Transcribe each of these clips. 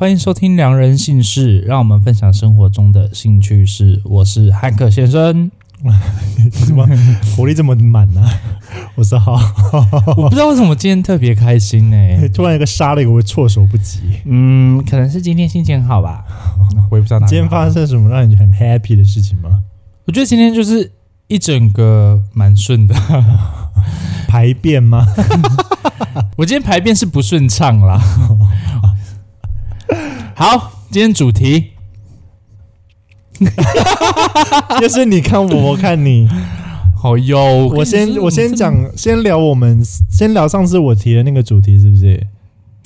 欢迎收听《良人姓氏》，让我们分享生活中的兴趣事。我是汉克先生，怎么活力这么满呢、啊？我是浩，我不知道为什么今天特别开心呢、欸？突然一个杀了一个，我措手不及。嗯，可能是今天心情好吧。我也不知道哪。今天发生什么让你很 happy 的事情吗？我觉得今天就是一整个蛮顺的排便吗？我今天排便是不顺畅啦。好，今天主题 就是你看我，我看你。好哟，我先我先讲，先聊我们先聊上次我提的那个主题，是不是？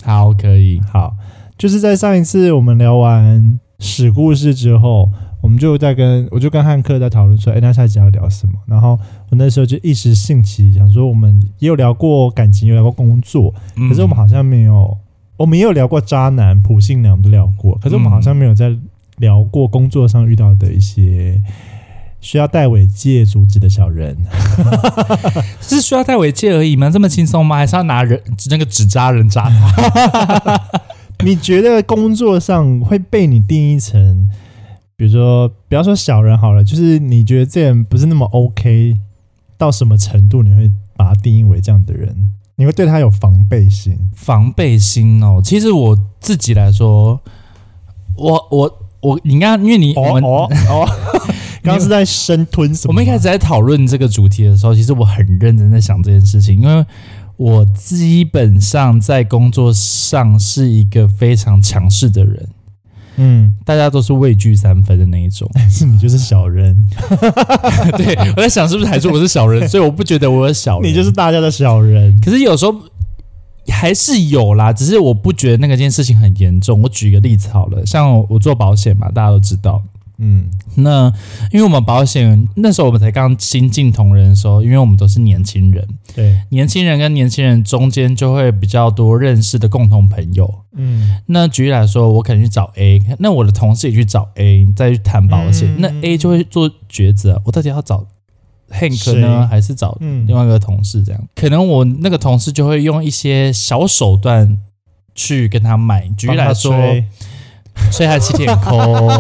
好，可以。好，就是在上一次我们聊完史故事之后，我们就在跟我就跟汉克在讨论说，哎，那下集要聊什么？然后我那时候就一时兴起，想说我们也有聊过感情，有聊过工作，可是我们好像没有。我们也有聊过渣男、普信男，我们都聊过。可是我们好像没有在聊过工作上遇到的一些需要戴尾戒阻止的小人，是需要戴尾戒而已吗？这么轻松吗？还是要拿人那个纸扎人扎他？你觉得工作上会被你定义成，比如说，不要说小人好了，就是你觉得这人不是那么 OK，到什么程度你会定义为这样的人？你会对他有防备心？防备心哦，其实我自己来说，我我我，你刚刚因为你我们哦哦，刚刚是在生吞什么？我们一开始在讨论这个主题的时候，其实我很认真在想这件事情，因为我基本上在工作上是一个非常强势的人。嗯，大家都是畏惧三分的那一种，但 是你就是小人。对，我在想是不是还是我是小人，所以我不觉得我是小人，你就是大家的小人。可是有时候还是有啦，只是我不觉得那个件事情很严重。我举一个例子好了，像我做保险嘛，大家都知道。嗯，那因为我们保险那时候我们才刚新进同仁的时候，因为我们都是年轻人，对，年轻人跟年轻人中间就会比较多认识的共同朋友。嗯，那举例来说，我可能去找 A，那我的同事也去找 A，再去谈保险，嗯、那 A 就会做抉择，我到底要找 Hank 呢，还是找另外一个同事？这样，嗯、可能我那个同事就会用一些小手段去跟他买。举例来说，吹他七天空。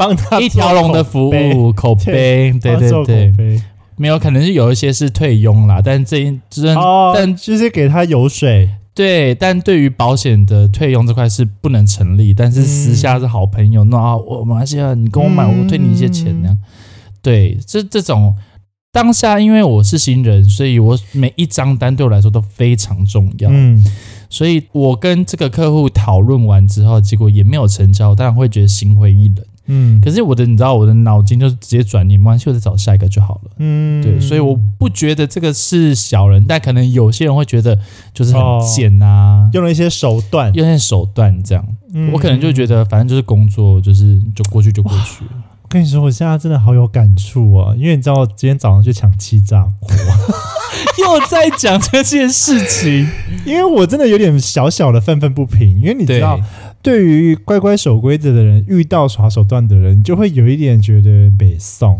帮他一条龙的服务，口碑，对对对，没有可能是有一些是退佣啦，但这一只但就是给他油水，对，但对于保险的退佣这块是不能成立，但是私下是好朋友，那啊，我马来西亚，你跟我买，我退你一些钱那样，对，这这种当下，因为我是新人，所以我每一张单对我来说都非常重要，嗯，所以我跟这个客户讨论完之后，结果也没有成交，当然会觉得心灰意冷。嗯，可是我的，你知道，我的脑筋就是直接转念，没关系，我再找下一个就好了。嗯，对，所以我不觉得这个是小人，但可能有些人会觉得就是很贱呐、啊哦，用了一些手段，用一些手段这样。嗯、我可能就觉得，反正就是工作，就是就过去就过去。我跟你说，我现在真的好有感触啊，因为你知道，我今天早上去抢气炸锅，又在讲这件事情，因为我真的有点小小的愤愤不平，因为你知道。对于乖乖守规则的人，遇到耍手段的人，就会有一点觉得北宋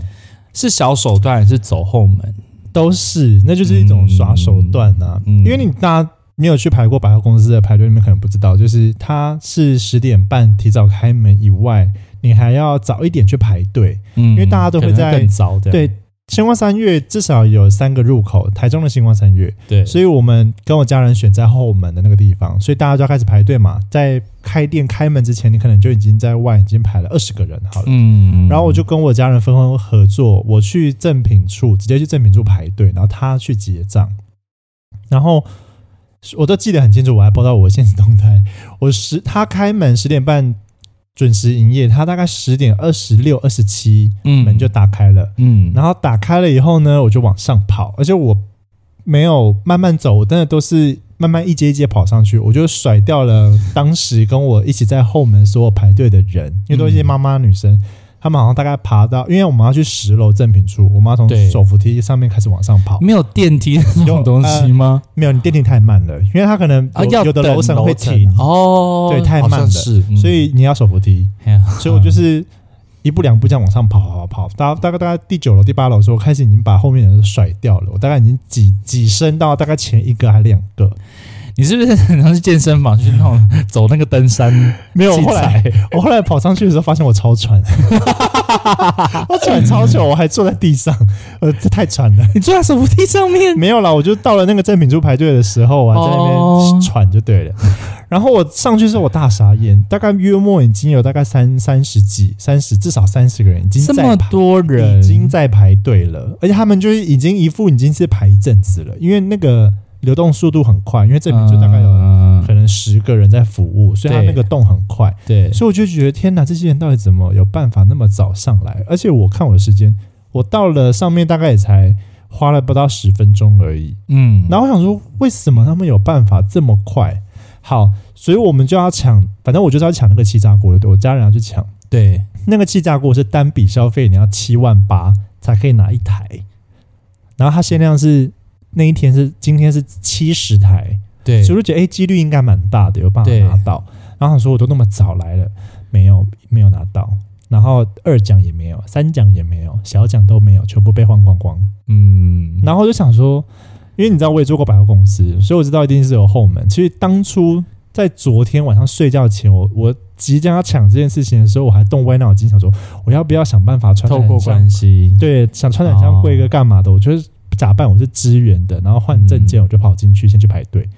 是小手段，还是走后门，都是，那就是一种耍手段呐、啊。嗯嗯、因为你大家没有去排过百货公司的排队，你们可能不知道，就是它是十点半提早开门以外，你还要早一点去排队，嗯、因为大家都会在更早的对。新光三月至少有三个入口，台中的星光三月，对，所以我们跟我家人选在后门的那个地方，所以大家就要开始排队嘛。在开店开门之前，你可能就已经在外已经排了二十个人好了。嗯，然后我就跟我家人分工合作，我去赠品处直接去赠品处排队，然后他去结账，然后我都记得很清楚，我还报到我的限时动态。我十他开门十点半。准时营业，他大概十点二十六、二十七，门就打开了。嗯，然后打开了以后呢，我就往上跑，而且我没有慢慢走，我真的都是慢慢一阶一阶跑上去，我就甩掉了当时跟我一起在后门所有排队的人，因为都是一些妈妈女生。他们好像大概爬到，因为我们要去十楼赠品处，我们要从手扶梯上面开始往上跑。没有电梯这种东西吗？呃、没有，你电梯太慢了，因为它可能有，啊、要有的楼层会停哦，对，太慢了，是嗯、所以你要手扶梯。嗯、所以我就是一步两步这样往上跑，跑，跑，跑，大大概大概第九楼、第八楼的时候，开始已经把后面的人都甩掉了，我大概已经挤挤升到大概前一个还两个。你是不是很常去健身房去那种 走那个登山？没有，后来我后来跑上去的时候，发现我超喘，我喘超久，我还坐在地上，呃，这太喘了。你坐在手扶梯上面？没有啦，我就到了那个正品珠排队的时候，我还在那边喘就对了。Oh. 然后我上去之后，我大傻眼，大概约莫已经有大概三三十几、三十至少三十个人，已经在这么多人已经在排队了，而且他们就是已经一副已经是排一阵子了，因为那个。流动速度很快，因为这边就大概有可能十个人在服务，所以他那个动很快。对，所以我就觉得天哪，这些人到底怎么有办法那么早上来？而且我看我的时间，我到了上面大概也才花了不到十分钟而已。嗯，然后我想说，为什么他们有办法这么快？好，所以我们就要抢，反正我就是要抢那个气炸锅，对，我家人要去抢。对，那个气炸锅是单笔消费你要七万八才可以拿一台，然后它限量是。那一天是今天是七十台，对，所以我就觉得哎，几率应该蛮大的，有办法拿到。然后他说我都那么早来了，没有没有拿到，然后二奖也没有，三奖也没有，小奖都没有，全部被换光光。嗯，然后就想说，因为你知道我也做过百货公司，所以我知道一定是有后门。其实当初在昨天晚上睡觉前，我我即将要抢这件事情的时候，我还动歪脑筋，想说我要不要想办法穿透过关系，对，想穿得很像贵哥干嘛的？我觉得。假扮我是支援的，然后换证件，我就跑进去，先去排队。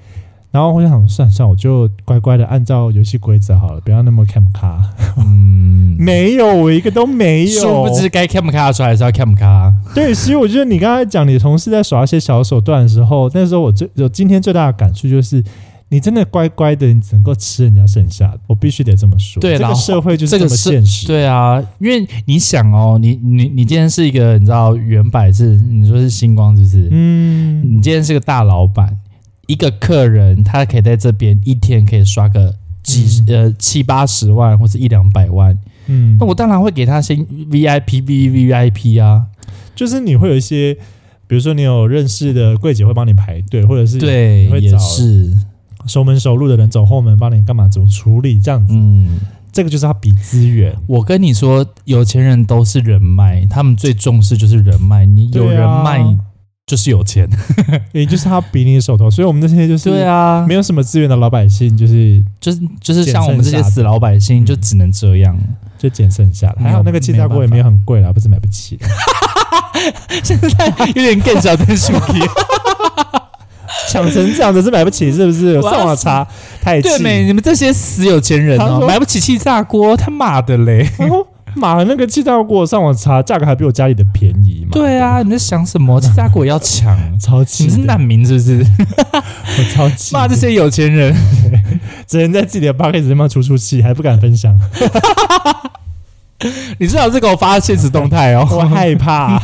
然后我就想，算算，我就乖乖的按照游戏规则好了，不要那么 cam 卡。嗯，没有，我一个都没有。殊不知该 cam 卡的时候还是要 cam 卡。对，所以我觉得你刚才讲你的同事在耍一些小手段的时候，那时候我最有今天最大的感触就是。你真的乖乖的，你只能够吃人家剩下的，我必须得这么说。对，这个社会就是这么现实。对啊，因为你想哦，你你你今天是一个你知道原百是你说是星光，是不是？嗯，你今天是个大老板，一个客人他可以在这边一天可以刷个几、嗯、呃七八十万或者一两百万。嗯，那我当然会给他先 VIP V VIP 啊，就是你会有一些，比如说你有认识的柜姐会帮你排队，或者是对，也是。熟门熟路的人走后门帮你干嘛？怎么处理这样子？嗯，这个就是他比资源。我跟你说，有钱人都是人脉，他们最重视就是人脉。你有人脉就是有钱，也就是他比你手头。所以我们这些就是对啊，没有什么资源的老百姓，就是就是就是像我们这些死老百姓，就只能这样，就减剩下的。还有那个气炸锅也没有很贵啦，不是买不起。现在有点更小的属于。抢成这样子是买不起，是不是？我上网查，太气。对没？你们这些死有钱人哦，买不起气炸锅，他妈的嘞！妈 的，那个气炸锅上网查，价格还比我家里的便宜嘛？对啊，你在想什么？气炸锅也要抢，超气！你是难民是不是？我超气！骂这些有钱人，只能在自己的 podcast 里面出出气，还不敢分享。你最好是给我发现实动态哦，我害怕。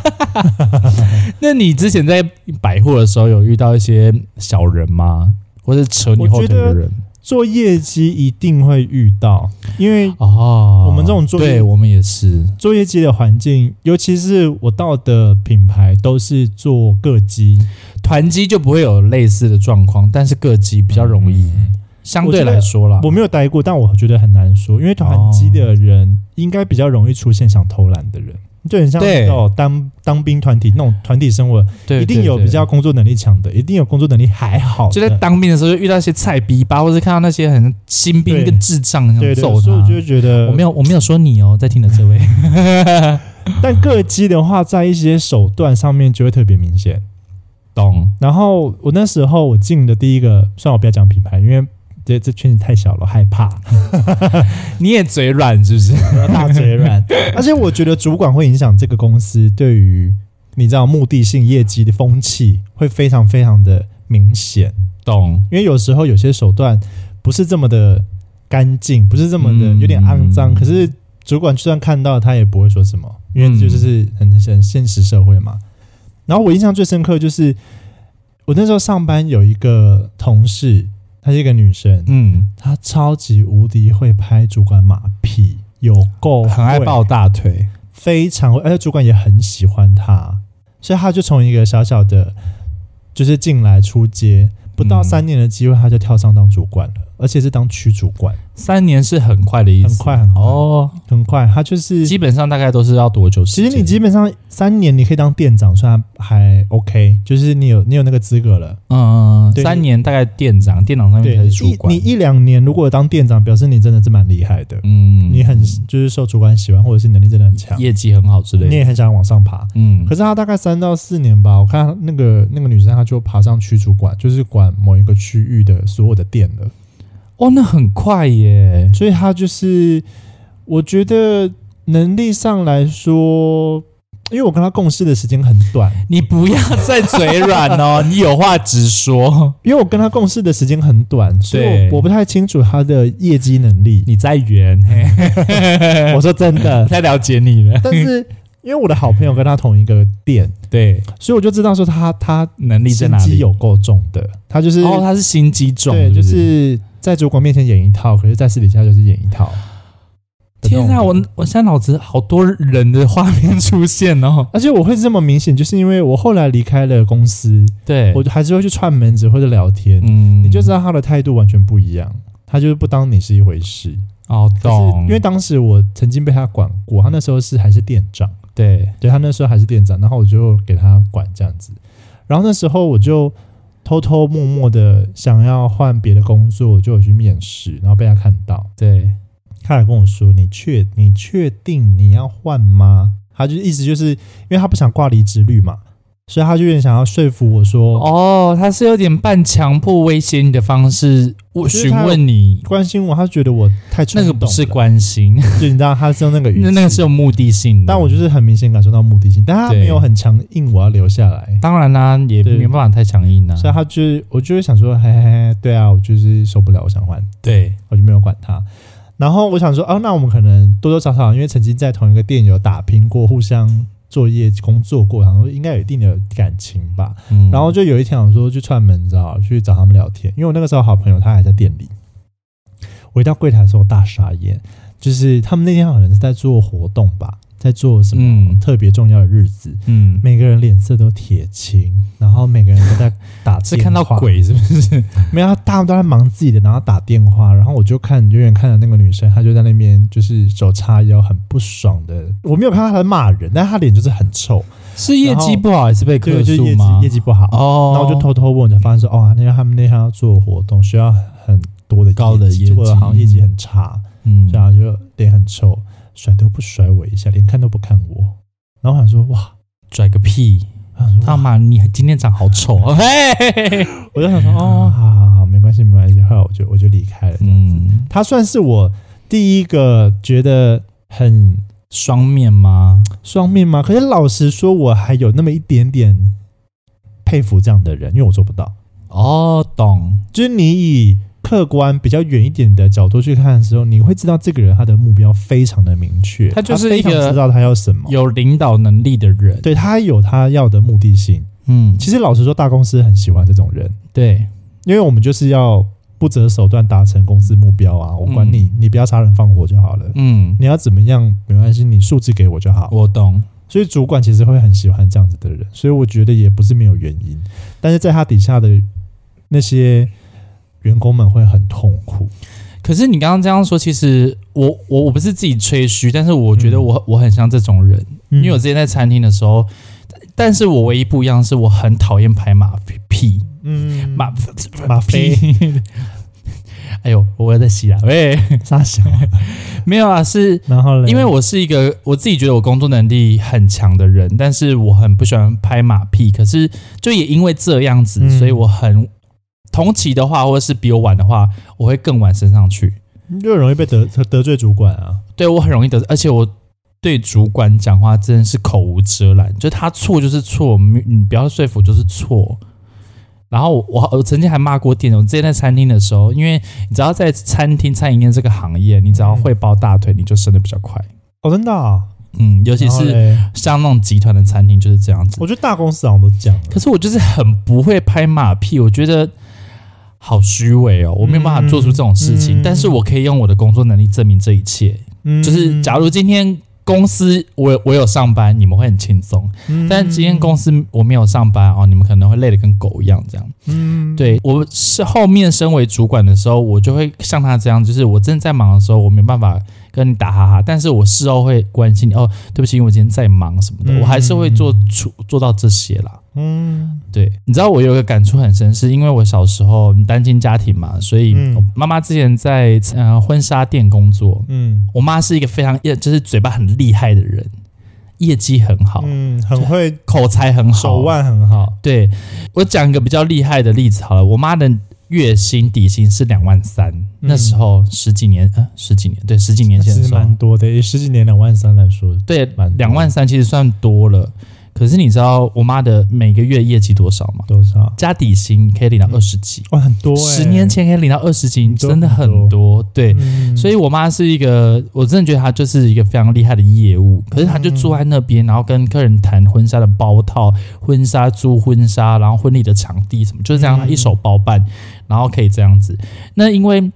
那你之前在百货的时候有遇到一些小人吗？或者扯你后腿的人？做业绩一定会遇到，因为哦，我们这种做对我们也是做业绩的环境，尤其是我到的品牌都是做个机，团机就不会有类似的状况，但是个机比较容易。嗯相对来说啦，我没有待过，但我觉得很难说，因为团机的人应该比较容易出现想偷懒的人，就很像那种当当兵团体那种团体生活，对，一定有比较工作能力强的，一定有工作能力还好。就在当兵的时候，就遇到一些菜逼吧，或是看到那些很新兵跟智障那种揍他，所以我就觉得我没有我没有说你哦，在听的这位，但个机的话，在一些手段上面就会特别明显，懂？然后我那时候我进的第一个，算我不要讲品牌，因为。这这圈子太小了，害怕。你也嘴软是不是？大嘴软。而且我觉得主管会影响这个公司对于你知道目的性业绩的风气会非常非常的明显。懂？因为有时候有些手段不是这么的干净，不是这么的有点肮脏。嗯、可是主管就算看到他也不会说什么，因为就是很很现实社会嘛。然后我印象最深刻就是我那时候上班有一个同事。她是一个女生，嗯，她超级无敌会拍主管马屁，有够很爱抱大腿，非常会，而且主管也很喜欢她，所以她就从一个小小的，就是进来出街不到三年的机会，她就跳上当主管了。而且是当区主管。三年是很快的意思，很快很快哦，很快。他就是基本上大概都是要多久时间？其实你基本上三年你可以当店长，算还 OK，就是你有你有那个资格了。嗯，三年大概店长，店长上面才是主管。你一两年如果当店长，表示你真的是蛮厉害的。嗯，你很就是受主管喜欢，或者是能力真的很强，业绩很好之类的，你也很想往上爬。嗯，可是他大概三到四年吧，我看那个那个女生，她就爬上区主管，就是管某一个区域的所有的店了。哦，那很快耶！所以他就是，我觉得能力上来说，因为我跟他共事的时间很短，你不要再嘴软哦，你有话直说。因为我跟他共事的时间很短，所以我不太清楚他的业绩能力。你在圆，我说真的，太了解你了。但是因为我的好朋友跟他同一个店，对，所以我就知道说他他能力在哪里，心机有够重的。他就是哦，他是心机重，对，就是。在主管面前演一套，可是，在私底下就是演一套。天啊，我我现在脑子好多人的画面出现哦，而且我会这么明显，就是因为我后来离开了公司，对，我还是会去串门子或者聊天，嗯，你就知道他的态度完全不一样，他就是不当你是一回事。哦，懂。因为当时我曾经被他管过，他那时候是还是店长，对，对他那时候还是店长，然后我就给他管这样子，然后那时候我就。偷偷摸摸的想要换别的工作，我就有去面试，然后被他看到。对，他来跟我说：“你确你确定你要换吗？”他就意思就是因为他不想挂离职率嘛。所以他就有点想要说服我说，哦，他是有点半强迫威胁你的方式，我询问你关心我，他觉得我太。那个不是关心，就你知道他是用那个语气，那那个是有目的性的。但我就是很明显感受到目的性，但他没有很强硬，我要留下来。当然啦、啊，也没办法太强硬啊。所以他就我就会想说，嘿嘿嘿，对啊，我就是受不了，我想换。对，我就没有管他。然后我想说，哦，那我们可能多多少少因为曾经在同一个店有打拼过，互相。作业工作过，然后应该有一定的感情吧。嗯、然后就有一天，我说去串门，你知道，去找他们聊天。因为我那个时候好朋友他还在店里。我一到柜台的时候大傻眼，就是他们那天好像是在做活动吧。在做什么特别重要的日子？嗯，每个人脸色都铁青，然后每个人都在打电话。是看到鬼是不是？没有，大家都在忙自己的，然后打电话。然后我就看，远远看着那个女生，她就在那边，就是手叉腰，很不爽的。我没有看到她在骂人，但她脸就是很臭。是业绩不好还是被客诉吗？业绩不好哦。然后我就偷偷问，才发现说，哦，那天他们那天要做活动，需要很多的高的业绩，或者好像业绩很差，嗯，然后就脸很臭。甩都不甩我一下，连看都不看我，然后我想说哇，拽个屁！他妈，你今天长好丑啊！嘿，我就想说哦，好好好，没关系没关系，后来我就我就离开了这样子。嗯，他算是我第一个觉得很双面吗？双面吗？可是老实说，我还有那么一点点佩服这样的人，因为我做不到。哦，懂，就是你以。客观比较远一点的角度去看的时候，你会知道这个人他的目标非常的明确，他就是一个知道他要什么，有领导能力的人，对，他有他要的目的性。嗯，其实老实说，大公司很喜欢这种人，对，因为我们就是要不择手段达成公司目标啊。我管你，嗯、你不要杀人放火就好了。嗯，你要怎么样没关系，你数字给我就好。我懂，所以主管其实会很喜欢这样子的人，所以我觉得也不是没有原因。但是在他底下的那些。员工们会很痛苦，可是你刚刚这样说，其实我我我不是自己吹嘘，但是我觉得我、嗯、我很像这种人，因为我之前在餐厅的时候，但是我唯一不一样是我很讨厌拍马屁，嗯，马马屁，哎呦，我在洗啊，喂，傻笑？没有啊，是然后因为我是一个我自己觉得我工作能力很强的人，但是我很不喜欢拍马屁，可是就也因为这样子，嗯、所以我很。同期的话，或者是比我晚的话，我会更晚升上去，就很容易被得得罪主管啊。对，我很容易得罪，而且我对主管讲话真的是口无遮拦，就他错就是错，你不要说服就是错。然后我我曾经还骂过店长，我之前在餐厅的时候，因为你只要在餐厅餐饮业这个行业，你只要会抱大腿，你就升的比较快。哦，真的啊？嗯，尤其是像那种集团的餐厅就是这样子。我觉得大公司好像都这样，可是我就是很不会拍马屁，我觉得。好虚伪哦，我没有办法做出这种事情，嗯嗯、但是我可以用我的工作能力证明这一切。嗯、就是假如今天公司我我有上班，你们会很轻松。嗯，但今天公司我没有上班哦，你们可能会累得跟狗一样这样。嗯，对，我是后面身为主管的时候，我就会像他这样，就是我真的在忙的时候，我没办法跟你打哈哈，但是我事后会关心你哦，对不起，因为我今天在忙什么的，嗯、我还是会做出做到这些啦。嗯，对，你知道我有一个感触很深，是因为我小时候单亲家庭嘛，所以妈妈之前在呃婚纱店工作。嗯，我妈是一个非常就是嘴巴很厉害的人，业绩很好，嗯，很会口才很好，手腕很好。对，我讲一个比较厉害的例子好了，我妈的月薪底薪是两万三，嗯，那时候十几年呃十几年对十几年前是蛮多的，以十几年两万三来说，对，两万三其实算多了。可是你知道我妈的每个月业绩多少吗？多少？加底薪可以领到二十几，哇，很多欸！十年前可以领到二十几，真的很多。对，嗯，所以我妈是一个，我真的觉得她就是一个非常厉害的业务。可是她就坐在那边，然后跟客人谈婚纱的包套、婚纱租婚纱，然后婚礼的场地什么，就是这样，她一手包办，然后可以这样子。那因为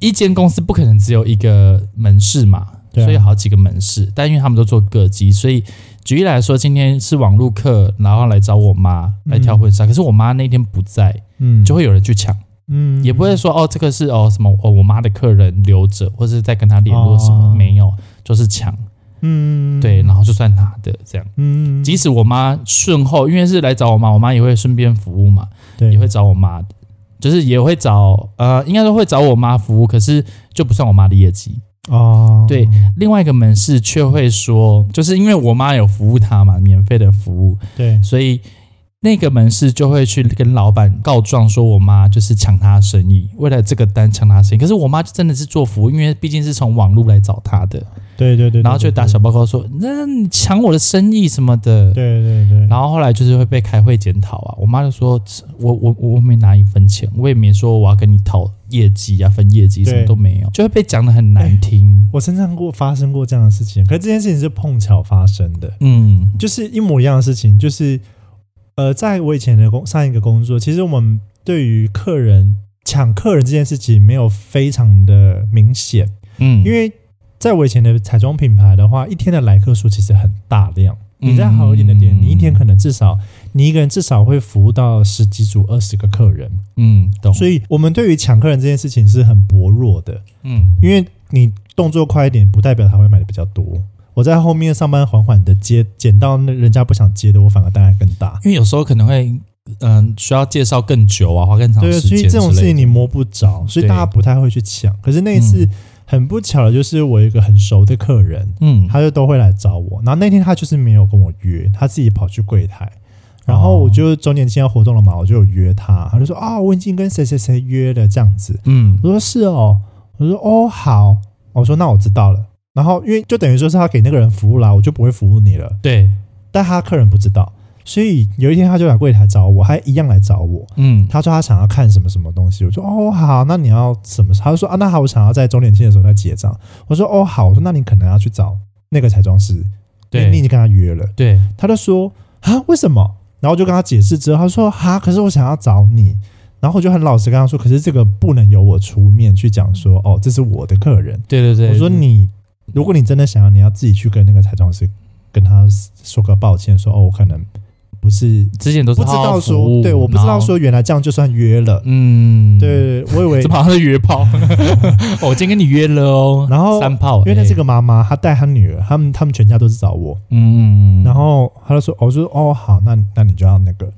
一间公司不可能只有一个门市嘛，所以好几个门市，但因为他们都做各级，所以。举例来说，今天是网路课，然后来找我妈来挑婚纱，嗯、可是我妈那天不在，嗯，就会有人去抢，嗯，也不会说哦，这个是哦什么哦，我妈的客人留着，或者是在跟她联络什么，哦、没有，就是抢，嗯，对，然后就算拿的这样，嗯，即使我妈顺后，因为是来找我妈，我妈也会顺便服务嘛，对，也会找我妈，就是也会找呃，应该说会找我妈服务，可是就不算我妈的业绩。哦，对，另外一个门市却会说，就是因为我妈有服务他嘛，免费的服务，对，所以那个门市就会去跟老板告状，说我妈就是抢他生意，为了这个单抢他生意。可是我妈就真的是做服务，因为毕竟是从网络来找他的，对对对，然后就打小报告说，那你抢我的生意什么的，对对对，然后后来就是会被开会检讨啊。我妈就说，我我我没拿一分钱，我也没说我要跟你讨。业绩啊，分业绩什么都没有，就会被讲的很难听。欸，我身上过发生过这样的事情，可是这件事情是碰巧发生的，嗯，就是一模一样的事情。就是呃，在我以前的工上一个工作，其实我们对于客人抢客人这件事情没有非常的明显，嗯，因为在我以前的彩妆品牌的话，一天的来客数其实很大量。你在好一点的店，你一天可能至少你一个人至少会服务到十几组、二十个客人。嗯，懂。所以我们对于抢客人这件事情是很薄弱的。嗯，因为你动作快一点，不代表他会买的比较多。我在后面上班，缓缓的接，捡到那人家不想接的，我反而单还更大。因为有时候可能会，嗯、呃，需要介绍更久啊，花更长时间。对，所以这种事情你摸不着，所以大家不太会去抢。可是那一次。很不巧的就是我一个很熟的客人，嗯，他就都会来找我。然后那天他就是没有跟我约，他自己跑去柜台。然后我就周年庆要活动了嘛，我就有约他。他就说啊，我已经跟谁谁谁约了这样子。嗯，我说是哦，我说哦好，我说那我知道了。然后因为就等于说是他给那个人服务啦，我就不会服务你了。对，但他客人不知道。所以有一天他就来柜台找我，还一样来找我。嗯，他说他想要看什么什么东西，我说哦好，那你要什么？他就说啊那好，我想要在周年庆的时候再结账。我说哦好，我说那你可能要去找那个彩妆师，对，你已经跟他约了。对，他就说啊为什么？然后我就跟他解释之后，他说哈，可是我想要找你。然后我就很老实跟他说，可是这个不能由我出面去讲说哦，这是我的客人。对对对，我说你如果你真的想要，你要自己去跟那个彩妆师跟他说个抱歉，说哦我可能。不是之前都是不知道说，对，我不知道说原来这样就算约了，嗯，对，我以为这好像是约炮，我今天跟你约了哦，然后三炮，因为那是个妈妈，她带她女儿，他们他们全家都是找我，嗯，然后她就说，我说哦好，那那你就要那个。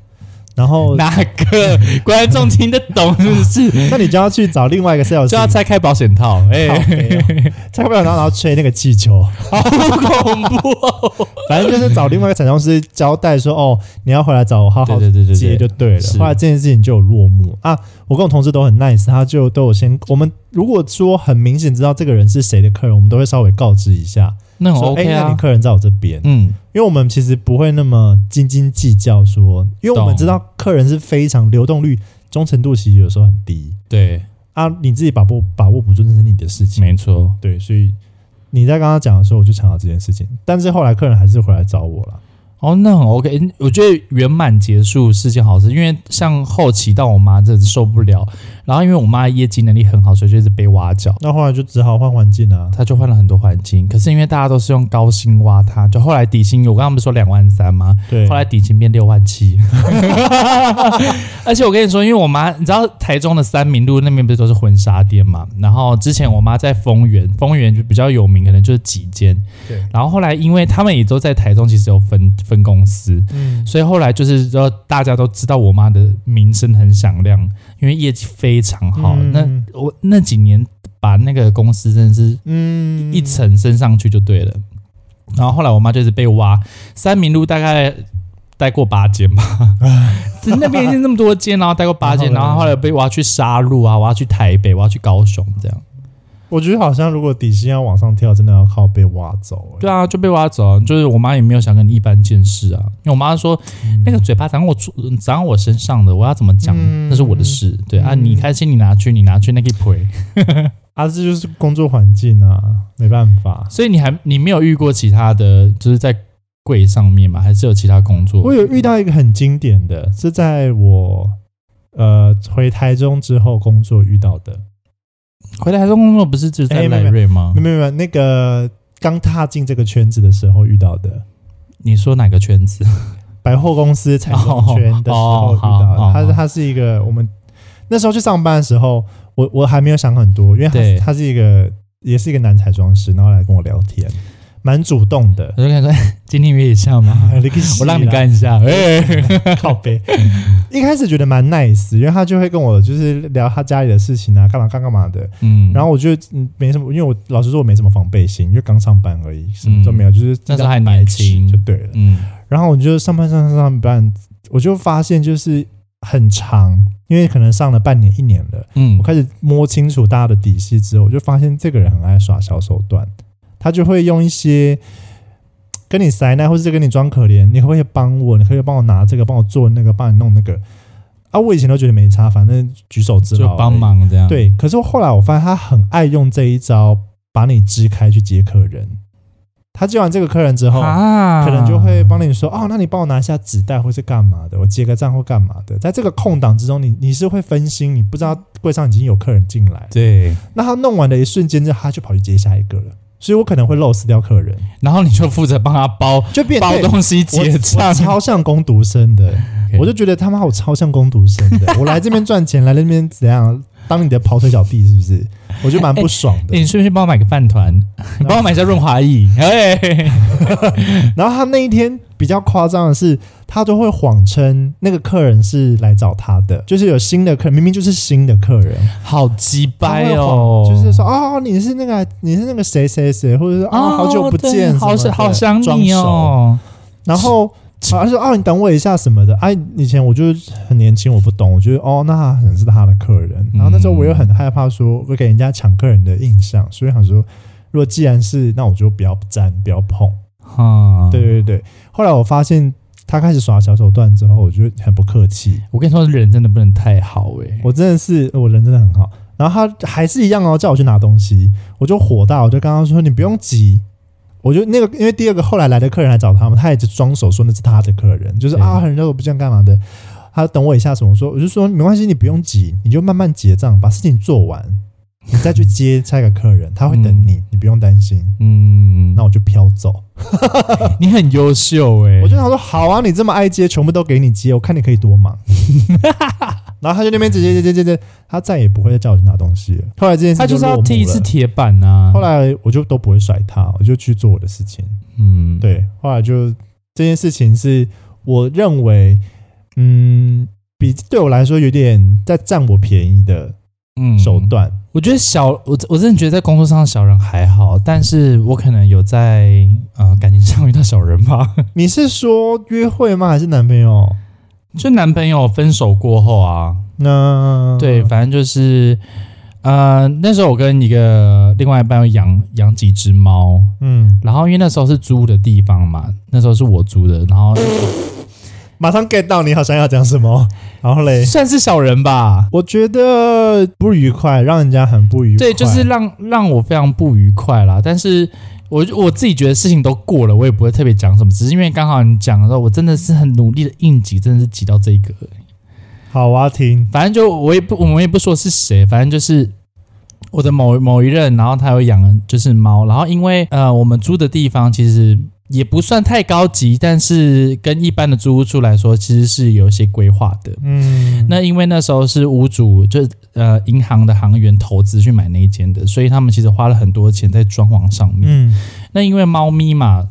然后 哪个观众听得懂是不是？那你就要去找另外一个 sales，就要拆开保险套，哎、欸，拆开保险套，然后吹那个气球，好恐怖、哦！反正就是找另外一个彩妆师交代说，哦，你要回来找我，好好接就对了。后来这件事情就有落幕啊。我跟我同事都很 nice，他就都有先，我们如果说很明显知道这个人是谁的客人，我们都会稍微告知一下。那很 OK 啊，欸、那你客人在我这边，嗯，因为我们其实不会那么斤斤计较，说，因为我们知道客人是非常流动率、忠诚度其实有时候很低，对。啊，你自己把握把握不住，那是你的事情，没错，对，所以你在刚刚讲的时候，我就想到这件事情，但是后来客人还是回来找我了。哦，那很 OK。我觉得圆满结束是件好事，因为像后期到我妈真的受不了，然后因为我妈业绩能力很好，所以就一直被挖角。那后来就只好换环境啊，她就换了很多环境。可是因为大家都是用高薪挖她，就后来底薪，我刚刚不是说两万三吗？对，后来底薪变六万七。而且我跟你说，因为我妈，你知道台中的三民路那边不是都是婚纱店嘛？然后之前我妈在丰原，丰原就比较有名，可能就是几间。对。然后后来因为他们也都在台中，其实有分。分公司，嗯，所以后来就是说，大家都知道我妈的名声很响亮，因为业绩非常好。嗯、那我那几年把那个公司真的是，嗯，一层升上去就对了。嗯、然后后来我妈就是被挖，三民路大概待过八间吧，那边已经那么多间，然后待过八间，然后后来被挖去沙鹿啊，挖去台北，挖去高雄这样。我觉得好像，如果底薪要往上跳，真的要靠被挖走，欸。对啊，就被挖走。就是我妈也没有想跟你一般见识啊，因为我妈说，嗯、那个嘴巴长我长我身上的，我要怎么讲，嗯、那是我的事。对啊，你开心你拿去，你拿去那个赔。啊，这就是工作环境啊，没办法。所以你还你没有遇过其他的就是在柜上面嘛？还是有其他工作？我有遇到一个很经典的，是在我呃回台中之后工作遇到的。回来台中工作不是只在赖瑞吗？没有没有没，那个刚踏进这个圈子的时候遇到的。你说哪个圈子？百货公司彩妆圈的时候遇到的。哦哦、他他是一个我们那时候去上班的时候，我我还没有想很多，因为他对他是一个也是一个男彩妆师，然后来跟我聊天。蛮主动的，我就跟他说：“今天约一下吗？我让你干一下。”哎，靠背。一开始觉得蛮 nice，因为他就会跟我就是聊他家里的事情啊，干嘛干干嘛的。嗯，然后我就嗯没什么，因为我老实说我没什么防备心，因为刚上班而已，什么都没有，就是那时候还年轻就对了。嗯，然后我就上班上上上班，我就发现就是很长，因为可能上了半年一年了。嗯，我开始摸清楚大家的底细之后，我就发现这个人很爱耍小手段。他就会用一些跟你塞奶，或者是跟你装可怜，你可不可以帮我？你可以帮我拿这个，帮我做那个，帮你弄那个啊！我以前都觉得没差，反正举手之劳就帮忙这样。对，可是后来我发现他很爱用这一招，把你支开去接客人。他接完这个客人之后，啊、可能就会帮你说：“哦，那你帮我拿一下纸袋，或是干嘛的？我结个账或干嘛的？”在这个空档之中，你你是会分心，你不知道柜上已经有客人进来。对，那他弄完的一瞬间，就他就跑去接下一个了。所以我可能会漏死掉客人，然后你就负责帮他包，就变包东西结账，超像工读生的。我就觉得他妈我超像工读生的。我来这边赚钱，来这边怎样？当你的跑腿小弟是不是？我觉得蛮不爽的。欸欸、你顺不顺帮我买个饭团？你帮我买一下润滑液。然后他那一天比较夸张的是，他都会谎称那个客人是来找他的，就是有新的客人，明明就是新的客人，好鸡掰哦！就是说啊、哦，你是那个你是那个谁谁谁，或者是啊、哦，好久不见，好好想你哦。然后。他说：“哦，你等我一下什么的。哎、啊，以前我就很年轻，我不懂，我觉得哦，那他可能是他的客人。然后那时候我又很害怕说会给人家抢客人的印象，所以想说，如果既然是，那我就不要沾，不要碰。哈，对对对。后来我发现他开始耍小手段之后，我就很不客气。我跟你说，人真的不能太好哎、欸，我真的是我人真的很好。然后他还是一样哦，叫我去拿东西，我就火大，我就跟他说：你不用急。”我就那个，因为第二个后来来的客人来找他们，他一直装手说那是他的客人，就是啊，人家我不这样干嘛的，他等我一下什么说，我就说没关系，你不用急，你就慢慢结账，把事情做完，你再去接下一个客人，他会等你，你不用担心。嗯，那我就飘走。你很优秀哎，我就想说好啊，你这么爱接，全部都给你接，我看你可以多忙。然后他就那边直接接接接接，他再也不会再叫我去拿东西了。后来这件事他就是要踢一次铁板呐、啊。后来我就都不会甩他，我就去做我的事情。嗯，对。后来就这件事情是我认为，嗯，比对我来说有点在占我便宜的嗯手段、嗯。我觉得小我我真的觉得在工作上小人还好，但是我可能有在呃感情上遇到小人吧。你是说约会吗？还是男朋友？就男朋友分手过后啊，那对，反正就是，呃，那时候我跟一个另外一半要养养几只猫，嗯，然后因为那时候是租的地方嘛，那时候是我租的，然后马上 get 到你好像要讲什么，然后嘞，算是小人吧，我觉得不愉快，让人家很不愉快，对，就是让让我非常不愉快啦，但是。我我自己觉得事情都过了，我也不会特别讲什么，只是因为刚好你讲的时候，我真的是很努力的硬挤，真的是挤到这个。好，我要听。反正就我也不，我们也不说是谁，反正就是我的某某一任，然后他有养就是猫，然后因为呃我们租的地方其实。也不算太高级，但是跟一般的租屋处来说，其实是有一些规划的。嗯，那因为那时候是屋主就呃银行的行员投资去买那一间的，所以他们其实花了很多钱在装潢上面。嗯，那因为猫咪嘛，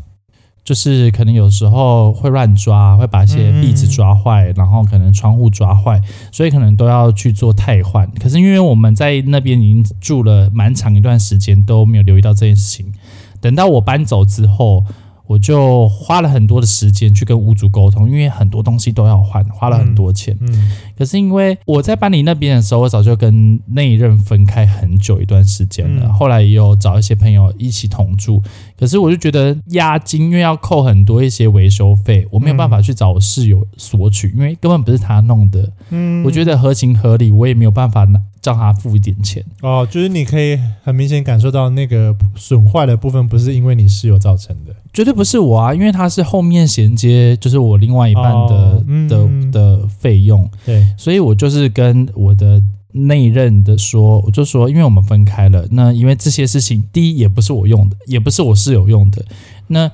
就是可能有时候会乱抓，会把一些壁纸抓坏，然后可能窗户抓坏，所以可能都要去做汰换。可是因为我们在那边已经住了蛮长一段时间，都没有留意到这件事情。等到我搬走之后。我就花了很多的时间去跟屋主沟通，因为很多东西都要换，花了很多钱。嗯，嗯，可是因为我在搬离那边的时候，我早就跟那一任分开很久一段时间了。嗯、后来也有找一些朋友一起同住，可是我就觉得押金因为要扣很多一些维修费，我没有办法去找我室友索取，因为根本不是他弄的。嗯，我觉得合情合理，我也没有办法拿。叫他付一点钱。哦，就是你可以很明显感受到那个损坏的部分不是因为你室友造成的，绝对不是我啊，因为他是后面衔接，就是我另外一半的、哦嗯、的的费用，对，所以我就是跟我的那一任的说，我就说，因为我们分开了，那因为这些事情，第一也不是我用的，也不是我室友用的，那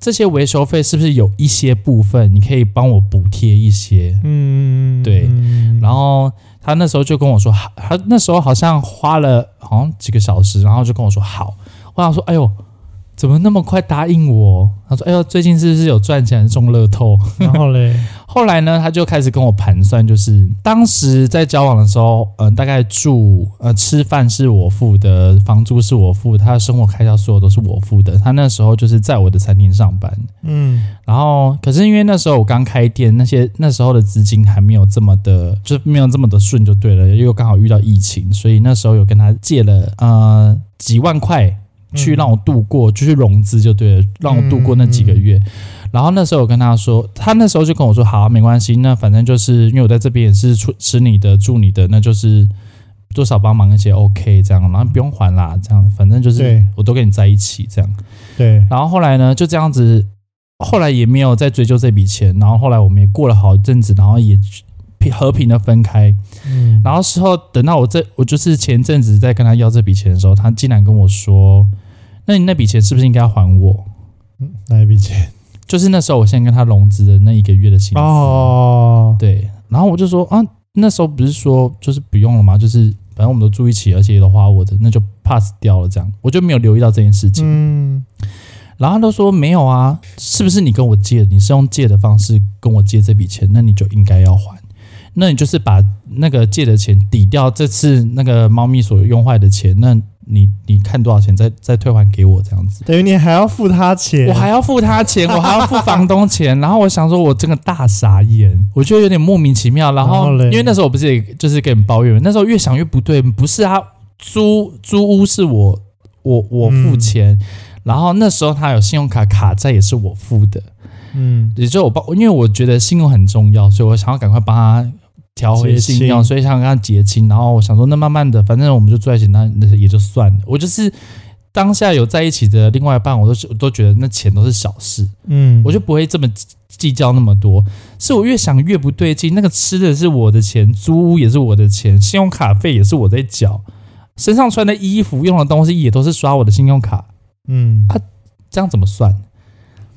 这些维修费是不是有一些部分你可以帮我补贴一些？嗯，对，嗯、然后。他那时候就跟我说，他那时候好像花了好像几个小时，然后就跟我说好。我想说，哎呦，怎么那么快答应我？他说，哎呦，最近是不是有赚钱中乐透？然后嘞。后来呢，他就开始跟我盘算，就是当时在交往的时候，呃，大概住呃吃饭是我付的，房租是我付，他的生活开销所有都是我付的。他那时候就是在我的餐厅上班，嗯，然后可是因为那时候我刚开店，那些那时候的资金还没有这么的，就没有这么的顺，就对了，又刚好遇到疫情，所以那时候有跟他借了呃几万块去让我度过，就去融资就对了，让我度过那几个月。然后那时候我跟他说，他那时候就跟我说：“好，没关系，那反正就是因为我在这边也是吃吃你的住你的，那就是多少帮忙一些 OK 这样，然后不用还啦，这样反正就是我都跟你在一起这样。对。然后后来呢，就这样子，后来也没有再追究这笔钱。然后后来我们也过了好一阵子，然后也和平的分开。嗯。然后时候等到我这我就是前阵子在跟他要这笔钱的时候，他竟然跟我说：“那你那笔钱是不是应该要还我？”嗯，哪一笔钱？就是那时候，我先跟他融资的那一个月的薪资哦，对，然后我就说啊，那时候不是说就是不用了吗？就是反正我们都住一起，而且也都花我的，那就 pass 掉了，这样我就没有留意到这件事情。嗯，然后他都说没有啊，是不是你跟我借的？你是用借的方式跟我借这笔钱，那你就应该要还。那你就是把那个借的钱抵掉这次那个猫咪所用坏的钱，那。你你看多少钱再再退还给我这样子，等于你还要付他钱，我还要付他钱，我还要付房东钱，然后我想说，我真的大傻眼，我觉得有点莫名其妙。然后因为那时候我不是也就是跟你抱怨，那时候越想越不对，不是他租租屋是我我我付钱，嗯、然后那时候他有信用卡卡债也是我付的，嗯，也就我帮，因为我觉得信用很重要，所以我想要赶快帮他。调回信用，所以想跟他结清，然后我想说，那慢慢的，反正我们就住在一起，那那也就算了。我就是当下有在一起的另外一半，我都我都觉得那钱都是小事，嗯，我就不会这么计较那么多。是我越想越不对劲，那个吃的是我的钱，租屋也是我的钱，信用卡费也是我在缴，身上穿的衣服、用的东西也都是刷我的信用卡，嗯，他、啊、这样怎么算？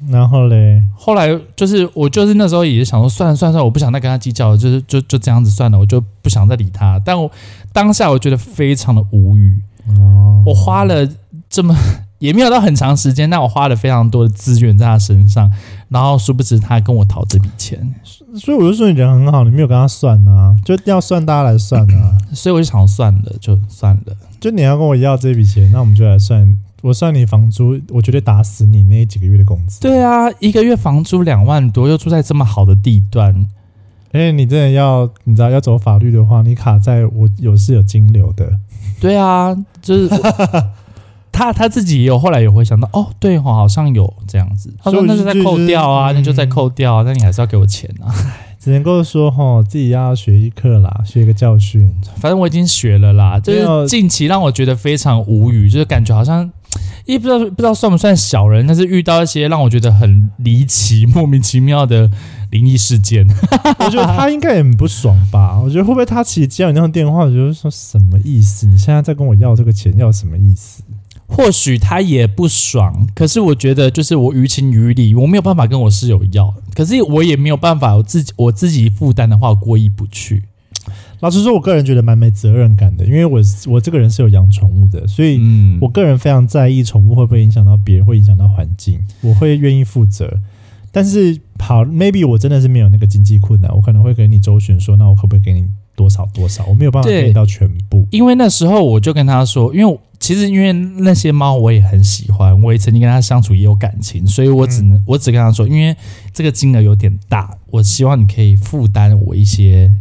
然后嘞，后来就是我就是那时候也是想说，算了算了算了，我不想再跟他计较了，就是就就这样子算了，我就不想再理他。但我当下我觉得非常的无语。哦，我花了这么 也没有到很长时间，但我花了非常多的资源在他身上，然后殊不知他跟我讨这笔钱，所以我就说你人很好，你没有跟他算啊，就要算大家来算啊。所以我就想算了，就算了，就你要跟我要这笔钱，那我们就来算。我算你房租，我绝对打死你那几个月的工资。对啊，一个月房租两万多，又住在这么好的地段。哎，你真的要，你知道要走法律的话，你卡在我有是有金流的。对啊，就是 他他自己也有，后来也会想到，哦，对哦，好像有这样子。他说那就再扣掉啊，那就再扣掉啊，那你还是要给我钱啊。只能够说哈，自己要学一课啦，学一个教训。反正我已经学了啦，就是近期让我觉得非常无语，就是感觉好像也不知道不知道算不算小人，但是遇到一些让我觉得很离奇、莫名其妙的灵异事件。我觉得他应该也很不爽吧？我觉得会不会他其实接到你那通电话，我觉得说什么意思？你现在在跟我要这个钱，要什么意思？或许他也不爽，可是我觉得就是我于情于理，我没有办法跟我室友要，可是我也没有办法我自己我自己负担的话，过意不去。老实说，我个人觉得蛮没责任感的，因为我我这个人是有养宠物的，所以我个人非常在意宠物会不会影响到别人，会影响到环境，我会愿意负责。但是好，maybe 我真的是没有那个经济困难，我可能会给你周旋说，那我可不可以给你多少多少？我没有办法给你到全部，因为那时候我就跟他说，因为。其实因为那些猫我也很喜欢，我也曾经跟它相处也有感情，所以我只能、嗯、我只跟他说，因为这个金额有点大，我希望你可以负担我一些，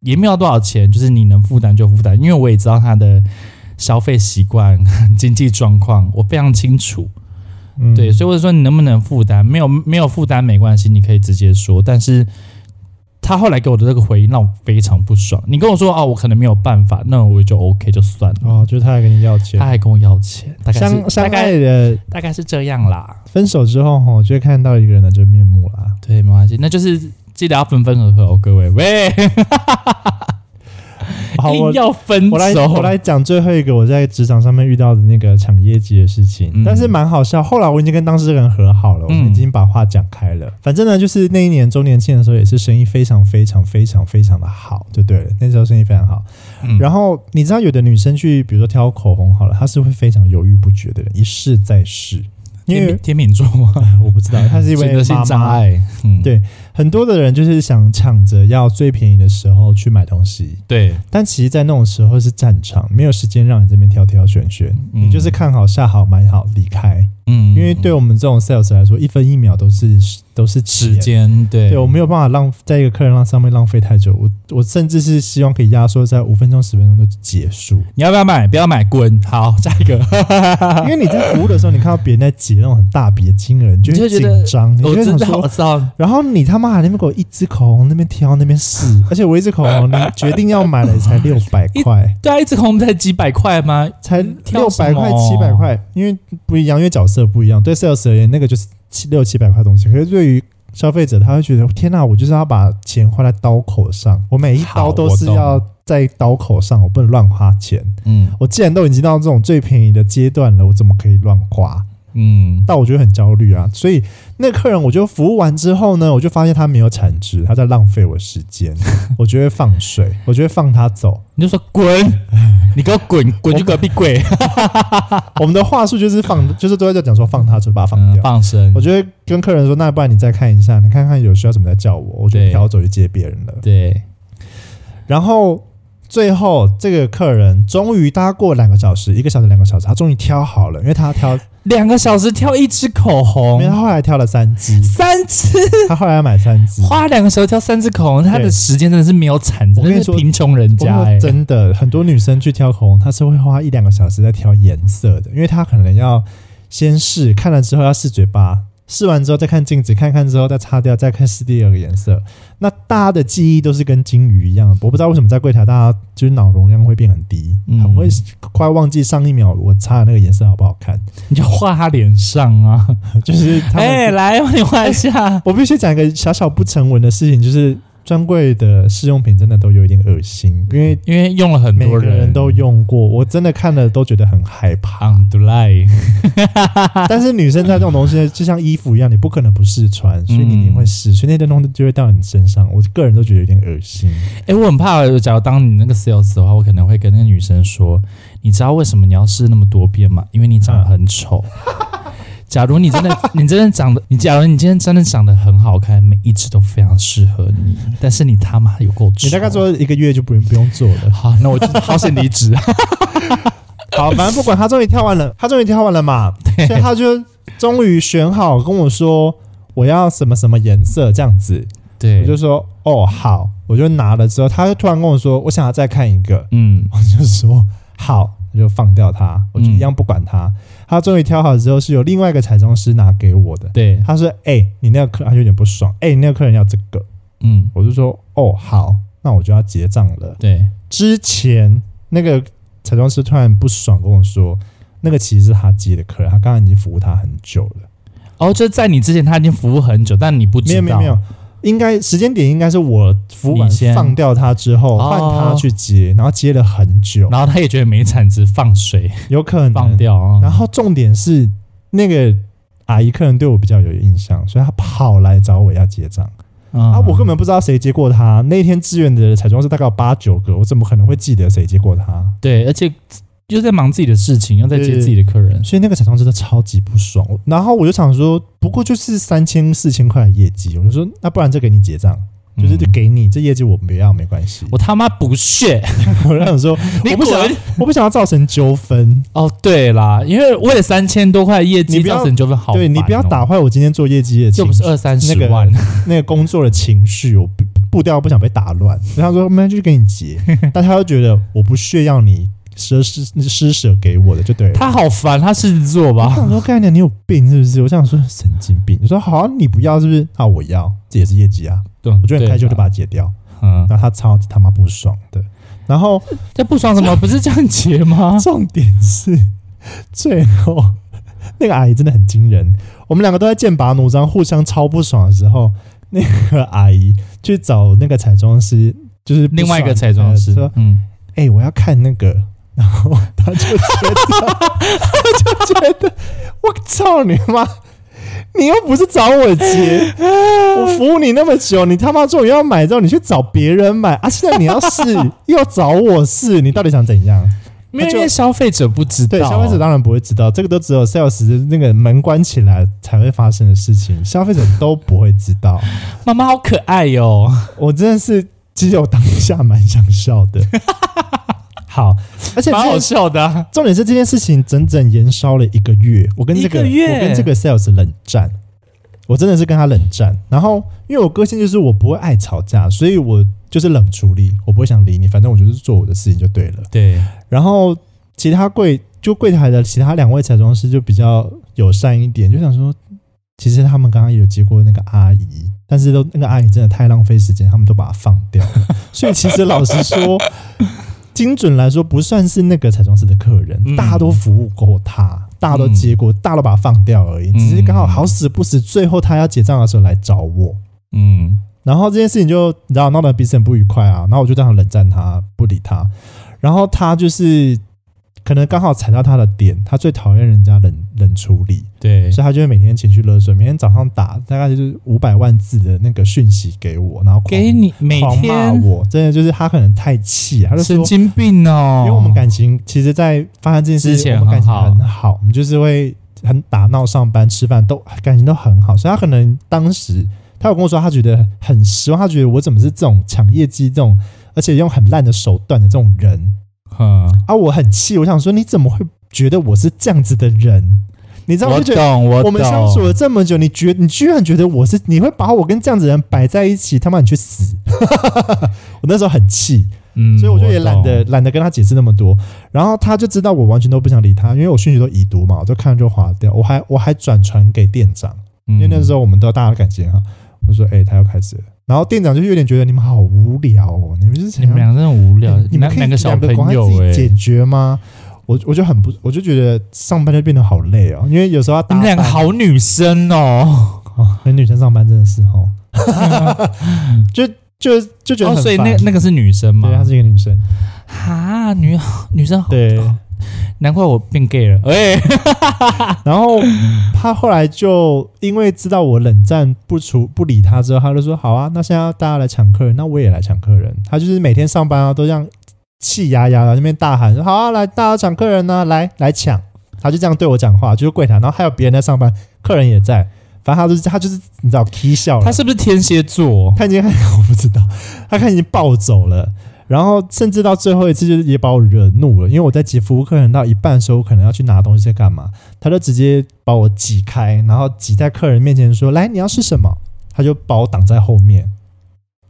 也没有多少钱，就是你能负担就负担，因为我也知道他的消费习惯、经济状况，我非常清楚。嗯、对，所以我就说你能不能负担？没有没有负担没关系，你可以直接说，但是。他后来给我的这个回应让我非常不爽。你跟我说啊，我可能没有办法，那我就 OK 就算了。哦，就是他还跟你要钱，他还跟我要钱，大概是大概的大概是这样啦。分手之后哈，就会看到一个人的真面目啦。对，没关系，那就是记得要分分合合哦，各位喂。好，我要分手。我来，我来讲最后一个我在职场上面遇到的那个抢业绩的事情，嗯、但是蛮好笑。后来我已经跟当事人和好了，我们已经把话讲开了。嗯、反正呢，就是那一年周年庆的时候，也是生意非常非常非常非常的好，就对了。那时候生意非常好。嗯、然后你知道，有的女生去，比如说挑口红好了，她是会非常犹豫不决的人，一试再试。因为天秤座吗？我不知道，她是因为 选择性障碍。嗯，对，很多的人就是想抢着要最便宜的时候去买东西。对，但其实，在那种时候是战场，没有时间让你这边挑挑选选，嗯、你就是看好、下好、买好、离开。嗯，因为对我们这种 sales 来说，一分一秒都是都是时间。对，对我没有办法浪在一个客人浪上面浪费太久。我我甚至是希望可以压缩在五分钟、十分钟就结束。你要不要买？不要买，滚！好，下一个。因为你在服务的时候，你看到别人在结那种很大笔的金额，你就会紧张，你就会想说，然后你他妈还那边给我一支口红，那边挑那边试，而且我一支口红，你决定要买了才六百块。对啊，一支口红才几百块吗？才六百块、七百块，因为不一样，因为角色。不一样，对 sales 而言，那个就是七六七百块东西。可是对于消费者，他会觉得天哪，我就是要把钱花在刀口上，我每一刀都是要在刀口上，我，我不能乱花钱。嗯，我既然都已经到这种最便宜的阶段了，我怎么可以乱花？嗯，但我觉得很焦虑啊，所以那个客人，我就服务完之后呢，我就发现他没有产值，他在浪费我时间，我就会放水，我就会放他走，你就说滚，你给我滚，滚去隔壁柜。我们的话术就是放，就是都在讲说放他，就把他放掉，嗯、放生。我就会跟客人说，那不然你再看一下，你看看有需要什么再叫我，我就飘走去接别人了。对，然后。最后，这个客人终于搭过两个小时，一个小时、两个小时，他终于挑好了，因为他要挑两个小时挑一支口红，因为他后来挑了三支，三支，他后来要买三支，花两个小时挑三支口红，他的时间真的是没有产值，我跟你说，贫穷人家、欸，真的很多女生去挑口红，她是会花一两个小时在挑颜色的，因为她可能要先试，看了之后要试嘴巴。试完之后再看镜子，看看之后再擦掉，再看试第二个颜色。那大家的记忆都是跟金鱼一样，我不知道为什么在柜台大家就是脑容量会变很低，嗯、很会快忘记上一秒我擦的那个颜色好不好看。你就画他脸上啊，就是哎、欸，来帮你画一下。我必须讲一个小小不成文的事情，就是。专柜的试用品真的都有一点恶心，因为因为用了很多人，人都用过，我真的看了都觉得很害怕。但是女生在这种东西就像衣服一样，你不可能不试穿，所以你一定会试，所以那些东西就会到你身上。我个人都觉得有点恶心。哎、欸，我很怕，假如当你那个 sales 的话，我可能会跟那个女生说：“你知道为什么你要试那么多遍吗？因为你长得很丑。”假如你真的，你真的长得，你假如你今天真的长得很好看，每一只都非常适合你，但是你他妈有够丑。你大概做一个月就不用不用做了。好，那我就好想离职。好，反正不管他终于跳完了，他终于跳完了嘛，所以他就终于选好跟我说我要什么什么颜色这样子。对，我就说哦好，我就拿了之后，他就突然跟我说我想要再看一个，嗯，我就说好。我就放掉他，我就一样不管他。嗯、他终于挑好之后，是有另外一个彩妆师拿给我的。对，他说：“哎、欸，你那个客，他有点不爽。哎、欸，你那个客人要这个。”嗯，我就说：“哦，好，那我就要结账了。”对，之前那个彩妆师突然不爽跟我说：“那个其实是他接的客人，他刚刚已经服务他很久了。哦，就在你之前他已经服务很久，但你不知道。没有没有没有，应该时间点应该是我服务完放掉他之后，换他去接，然后接了很久，然后他也觉得没产值，放水，有可能放掉。哦、然后重点是那个阿姨客人对我比较有印象，所以他跑来找我要结账。嗯、啊，我根本不知道谁接过他。那天志愿的彩妆师大概有八九个，我怎么可能会记得谁接过他？对，而且。又在忙自己的事情，又在接自己的客人，所以那个彩妆真的超级不爽。然后我就想说，不过就是三千四千块的业绩，我就说那不然这给你结账，嗯、就是就给你这业绩我不要没关系。我他妈不屑！我就想说，我不想，我不想要造成纠纷。哦，对啦，因为为了三千多块业绩造成纠纷，好、哦，对你不要打坏我今天做业绩的，就不是二三十万那个 那个工作的情绪，我步调不想被打乱。所以他说，那就给你结，但他又觉得我不屑要你。施施施舍给我的就对了。他好烦，他狮子座吧？我想说干娘，你有病是不是？我想说神经病。你说好啊，你不要是不是？啊，我要，这也是业绩啊。对，我就很开心，就把它解掉。嗯，然后他超他妈不爽的。然后 这不爽什么？不是这样结吗？重点是最后那个阿姨真的很惊人。我们两个都在剑拔弩张，互相超不爽的时候，那个阿姨去找那个彩妆师，就是另外一个彩妆师说，嗯，哎、欸，我要看那个。然后他就觉得，他就觉得，我操你妈！你又不是找我结，我服务你那么久，你他妈终于要买之后，你去找别人买啊！现在你要试，又要找我试，你到底想怎样？因为消费者不知道，对，消费者当然不会知道，这个都只有 sales 的那个门关起来才会发生的事情，消费者都不会知道。妈妈好可爱哟、哦！我真的是只有当下蛮想笑的。好，而且蛮好笑的、啊。重点是这件事情整整延烧了一个月。我跟这个，个我跟这个 sales 冷战，我真的是跟他冷战。然后，因为我个性就是我不会爱吵架，所以我就是冷处理，我不会想理你，反正我就是做我的事情就对了。对。然后其他柜就柜台的其他两位彩妆师就比较友善一点，就想说，其实他们刚刚有接过那个阿姨，但是都那个阿姨真的太浪费时间，他们都把它放掉了。所以其实老实说。精准来说，不算是那个彩妆师的客人，嗯、大家都服务过他，大家都接过，嗯、大家都把他放掉而已。只是刚好好死不死，最后他要结账的时候来找我。嗯，然后这件事情就你知道闹得彼此很不愉快啊。然后我就这样冷战他，不理他。然后他就是。可能刚好踩到他的点，他最讨厌人家冷冷处理，对，所以他就会每天情绪勒索，每天早上打大概就是五百万字的那个讯息给我，然后给你每天骂我，真的就是他可能太气，他就说神经病哦。因为我们感情其实，在发生这件事情，我们感情很好，我们就是会很打闹、上班、吃饭都感情都很好，所以他可能当时他有跟我说，他觉得很失望，他觉得我怎么是这种抢业绩、这种而且用很烂的手段的这种人。嗯啊，我很气，我想说你怎么会觉得我是这样子的人？你知道我觉得我们相处了这么久，你觉你居然觉得我是你会把我跟这样子的人摆在一起？他妈你去死！我那时候很气，嗯，所以我就也懒得懒得跟他解释那么多。然后他就知道我完全都不想理他，因为我讯息都已读嘛，我就看了就划掉。我还我还转传给店长，因为那时候我们都大家感情哈。我说哎、欸，他要开始了。然后店长就有点觉得你们好无聊哦，你们就是你们两个真的无聊，你们可以两个小朋友自己解决吗？我我就很不，我就觉得上班就变得好累哦，因为有时候要打。你们两个好女生哦，哦，跟女生上班真的是哦，就就就觉得。哦，所以那那个是女生吗？对，她是一个女生。哈，女女生好。对。难怪我变 gay 了，哎，然后他后来就因为知道我冷战不处不理他之后，他就说好啊，那现在大家来抢客人，那我也来抢客人。他就是每天上班啊，都这样气压压的那边大喊说，好啊，来大家抢客人呢，来来抢。他就这样对我讲话，就是柜台，然后还有别人在上班，客人也在，反正他就是他就是你知道 k 笑了。他是不是天蝎座？他已经 我不知道，他看已经暴走了。然后甚至到最后一次，就是也把我惹怒了，因为我在接服务客人到一半的时候，我可能要去拿东西在干嘛，他就直接把我挤开，然后挤在客人面前说：“来，你要吃什么？”他就把我挡在后面，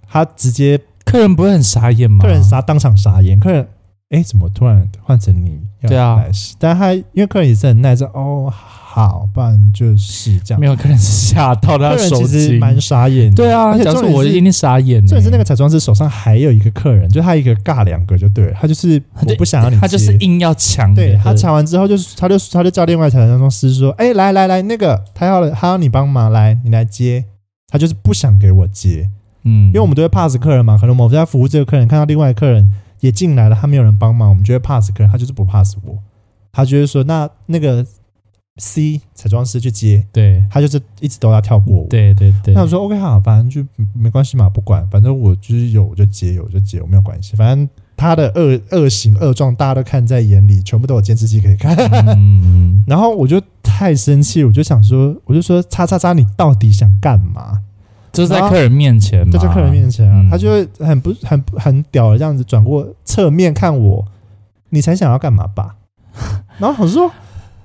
他直接，客人不会很傻眼吗？客人傻，当场傻眼，客人哎，怎么突然换成你？对啊，但他因为客人也是很耐着哦。好，不然就是这样。没有客人是吓到他手机，蛮傻眼的。对啊，而且就是我一定傻眼。重点是那个彩妆师手上还有一个客人，就他一个尬两个就对了。他就是我不想要你，他就是硬要抢。对，他抢完之后，就是他就他就叫另外彩妆师说：“哎，来来来，那个他要他要你帮忙，来你来接。”他就是不想给我接，嗯，因为我们都会 pass 客人嘛。可能我们在服务这个客人，看到另外客人也进来了，他没有人帮忙，我们就会 pass 客人，他就是不 pass 我。他就是说那那个。C 彩妆师去接，对，他就是一直都要跳过我，对对对。那我说 OK 好，反正就没关系嘛，不管，反正我就是有我就接，有我就接，我没有关系。反正他的恶恶行恶状，大家都看在眼里，全部都有监视器可以看。嗯、然后我就太生气，我就想说，我就说叉叉叉，你到底想干嘛？就是在客人面前，就在客人面前啊，嗯、他就会很不很很屌的这样子转过侧面看我，你才想要干嘛吧？然后我说。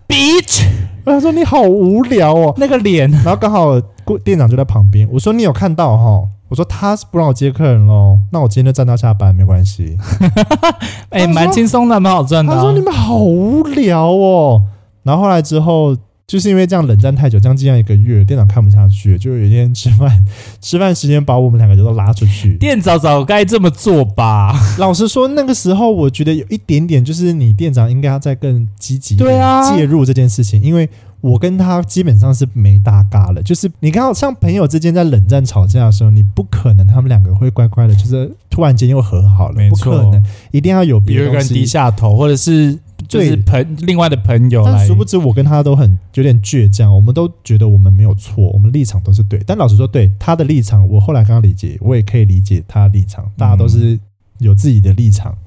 Bitch，他说你好无聊哦，那个脸，然后刚好店长就在旁边，我说你有看到哈？我说他是不让我接客人喽，那我今天就站到下班没关系。哎、欸，蛮轻松的，蛮好赚的、啊。他说你们好无聊哦，然后后来之后。就是因为这样冷战太久，将近要一个月，店长看不下去，就有一天吃饭，吃饭时间把我们两个就都拉出去。店长早该这么做吧？老实说，那个时候我觉得有一点点，就是你店长应该要再更积极对啊介入这件事情，因为我跟他基本上是没搭嘎了。就是你看，像朋友之间在冷战吵架的时候，你不可能他们两个会乖乖的，就是突然间又和好了，没错，不可能，一定要有别有一个人低下头，或者是。就是朋另外的朋友，但殊不知我跟他都很有点倔强，我们都觉得我们没有错，我们立场都是对。但老实说，对他的立场，我后来刚刚理解，我也可以理解他的立场。大家都是有自己的立场，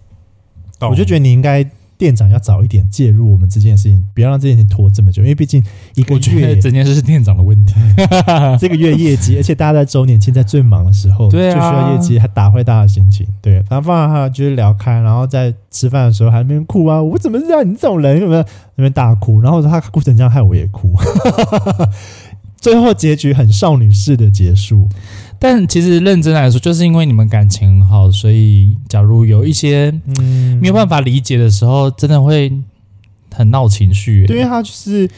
嗯、我就觉得你应该。店长要早一点介入我们这件事情，不要让这件事情拖这么久，因为毕竟一个月整件事是店长的问题。这个月业绩，而且大家在周年庆在最忙的时候，对啊，就需要业绩，还打坏大家的心情。对，然后放他就是聊开，然后在吃饭的时候还在那边哭啊！我怎么知道你这种人有没有那边大哭？然后他哭成这样，害我也哭。最后结局很少女式的结束。但其实认真来说，就是因为你们感情很好，所以假如有一些没有办法理解的时候，真的会很闹情绪。对，因为他就是。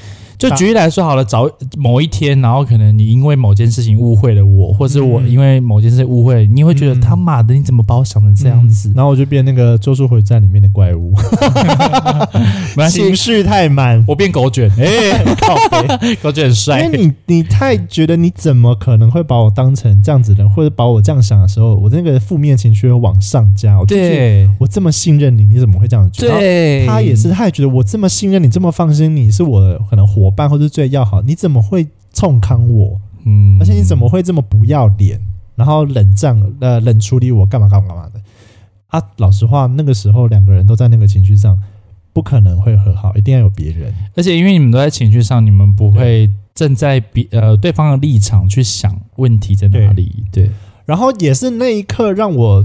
就举例来说好了，早某一天，然后可能你因为某件事情误会了我，或者我因为某件事误会，你会觉得他妈的你怎么把我想成这样子？嗯、然后我就变那个《咒术回战》里面的怪物，情绪太满，我变狗卷，哎、欸，狗卷很帅。因为你你太觉得你怎么可能会把我当成这样子的，或者把我这样想的时候，我那个负面情绪会往上加。我对，我这么信任你，你怎么会这样觉得？对，他也是，他也觉得我这么信任你，这么放心你，是我的可能活。办或者最要好，你怎么会冲康我？嗯，而且你怎么会这么不要脸，然后冷战呃冷处理我干嘛干嘛干嘛的啊？老实话，那个时候两个人都在那个情绪上，不可能会和好，一定要有别人。而且因为你们都在情绪上，你们不会站在别呃对方的立场去想问题在哪里。对，对，然后也是那一刻让我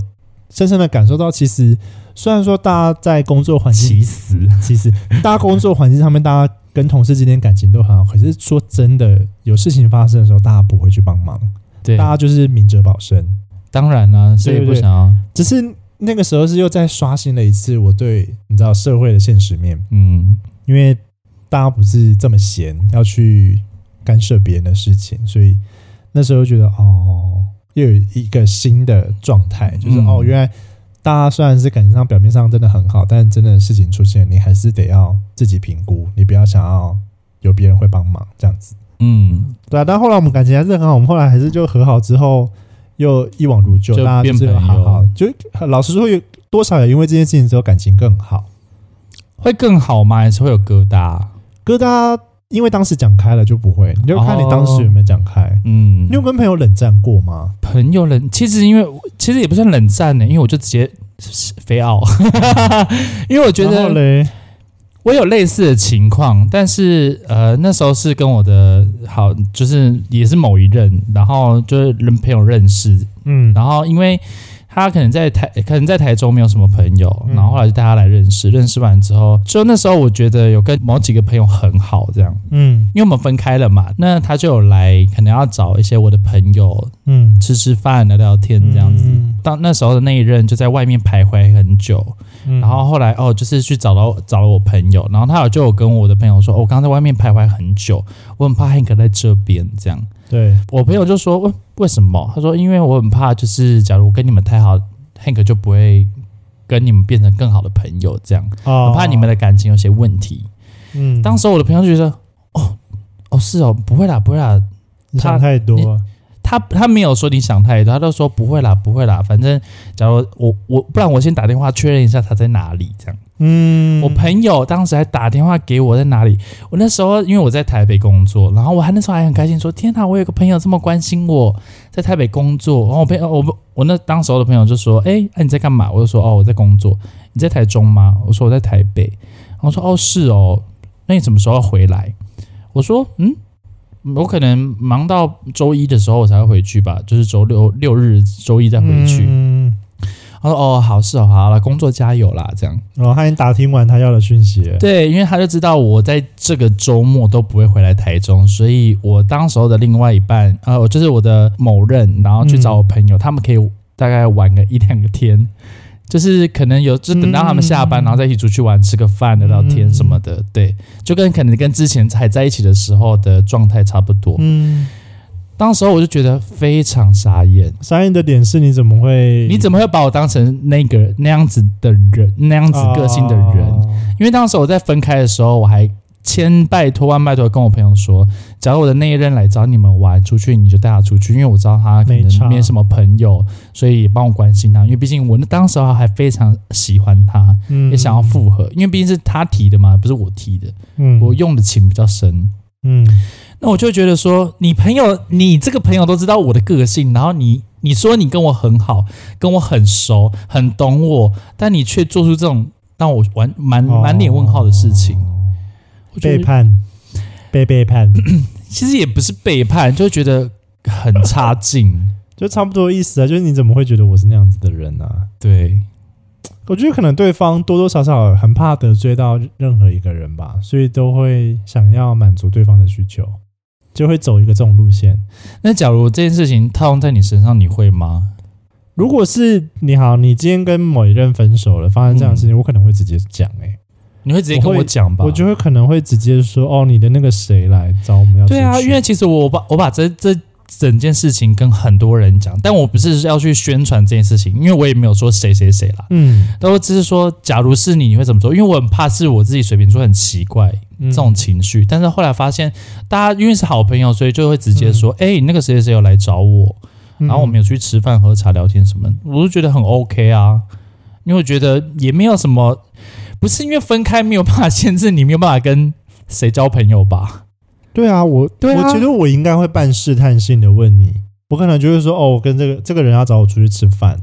深深的感受到，其实虽然说大家在工作环境，其实 其实大家工作环境上面大家。跟同事之间感情都很好，可是说真的，有事情发生的时候，大家不会去帮忙，对，大家就是明哲保身。当然啦，谁也不想要。只是那个时候是又再刷新了一次我对你知道社会的现实面，嗯，因为大家不是这么闲要去干涉别人的事情，所以那时候觉得哦，又有一个新的状态，就是、嗯、哦，原来。大家虽然是感情上表面上真的很好，但真的事情出现，你还是得要自己评估，你不要想要有别人会帮忙这样子。嗯，对啊。但后来我们感情还是很好，我们后来还是就和好之后又一往如旧，大家就是好好。就老实说，有多少也因为这件事情之后感情更好，会更好吗？还是会有疙瘩？疙瘩。因为当时讲开了就不会，你就看你当时有没有讲开。哦、嗯，你有跟朋友冷战过吗？朋友冷，其实因为其实也不算冷战呢，因为我就直接飞傲，因为我觉得我有类似的情况，但是呃那时候是跟我的好，就是也是某一任，然后就是人朋友认识，嗯，然后因为。他可能在台，可能在台中没有什么朋友，然后后来就带他来认识。认识完之后，就那时候我觉得有跟某几个朋友很好，这样，嗯，因为我们分开了嘛，那他就有来，可能要找一些我的朋友，嗯，吃吃饭、聊聊天这样子。当那时候的那一任就在外面徘徊很久，嗯、然后后来哦，就是去找到找了我朋友，然后他有就有跟我的朋友说，哦、我刚刚在外面徘徊很久，我很怕 Hank 在这边这样。对，我朋友就说，为为什么？他说，因为我很怕，就是假如我跟你们太好，Hank 就不会跟你们变成更好的朋友，这样，哦、我怕你们的感情有些问题。嗯，当时我的朋友就觉得，哦哦是哦，不会啦，不会啦，你想太多。他他没有说你想太多，他都说不会啦，不会啦。反正假如我我不然我先打电话确认一下他在哪里，这样。嗯，我朋友当时还打电话给我在哪里。我那时候因为我在台北工作，然后我还那时候还很开心说，天哪，我有个朋友这么关心我，在台北工作。然后我朋友我我那当时候的朋友就说，哎，那你在干嘛？我就说，哦，我在工作。你在台中吗？我说我在台北。然后说，哦，是哦，那你什么时候要回来？我说，嗯。我可能忙到周一的时候我才会回去吧，就是周六六日周一再回去。嗯，他说：“哦，好，是哦，好了，工作加油啦。”这样。哦，他已经打听完他要的讯息了。对，因为他就知道我在这个周末都不会回来台中，所以我当时候的另外一半，呃，就是我的某任，然后去找我朋友，嗯、他们可以大概玩个一两个天。就是可能有，就等到他们下班，嗯、然后再一起出去玩，吃个饭、聊聊天什么的，嗯、对，就跟可能跟之前还在一起的时候的状态差不多。嗯，当时候我就觉得非常傻眼，傻眼的点是你怎么会？你怎么会把我当成那个那样子的人，那样子个性的人？哦、因为当时我在分开的时候，我还。千拜托万拜托，跟我朋友说，假如我的那一任来找你们玩出去，你就带他出去，因为我知道他可能没什么朋友，所以帮我关心他。因为毕竟我那当时还非常喜欢他，嗯、也想要复合，因为毕竟是他提的嘛，不是我提的。嗯，我用的情比较深。嗯，那我就觉得说，你朋友，你这个朋友都知道我的个性，然后你你说你跟我很好，跟我很熟，很懂我，但你却做出这种让我完满满脸问号的事情。哦背叛，被背叛，其实也不是背叛，就觉得很差劲，就差不多意思啊。就是你怎么会觉得我是那样子的人呢、啊？对，我觉得可能对方多多少少很怕得罪到任何一个人吧，所以都会想要满足对方的需求，就会走一个这种路线。那假如这件事情套用在你身上，你会吗？如果是你好，你今天跟某一任分手了，发生这样的事情，嗯、我可能会直接讲、欸，哎。你会直接跟我讲吧？我就会可能会直接说哦，你的那个谁来找我们要？对啊，因为其实我把我把这这整件事情跟很多人讲，但我不是要去宣传这件事情，因为我也没有说谁谁谁啦。嗯，但我只是说，假如是你，你会怎么做？因为我很怕是我自己水瓶座很奇怪这种情绪，嗯、但是后来发现大家因为是好朋友，所以就会直接说，哎、嗯欸，你那个谁谁谁有来找我，然后我们有去吃饭、喝茶、聊天什么，我就觉得很 OK 啊，因为我觉得也没有什么。不是因为分开没有办法限制你，没有办法跟谁交朋友吧？对啊，我对啊，我觉得我应该会半试探性的问你，我可能就会说哦，我跟这个这个人要找我出去吃饭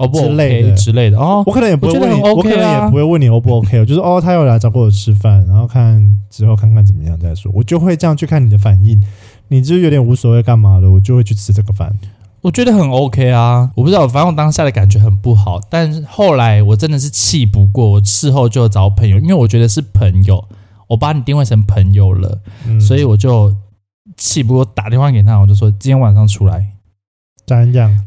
哦，不之类的。之类的。哦，我可能也不会问你，我，可能也不会问你 O 不 OK，我就是哦，他有来找过我吃饭，然后看之后看看怎么样再说，我就会这样去看你的反应，你就是有点无所谓干嘛的，我就会去吃这个饭。我觉得很 OK 啊，我不知道，反正我当下的感觉很不好。但是后来我真的是气不过，我事后就找朋友，因为我觉得是朋友，我把你定位成朋友了，嗯、所以我就气不过，打电话给他，我就说今天晚上出来讲一讲，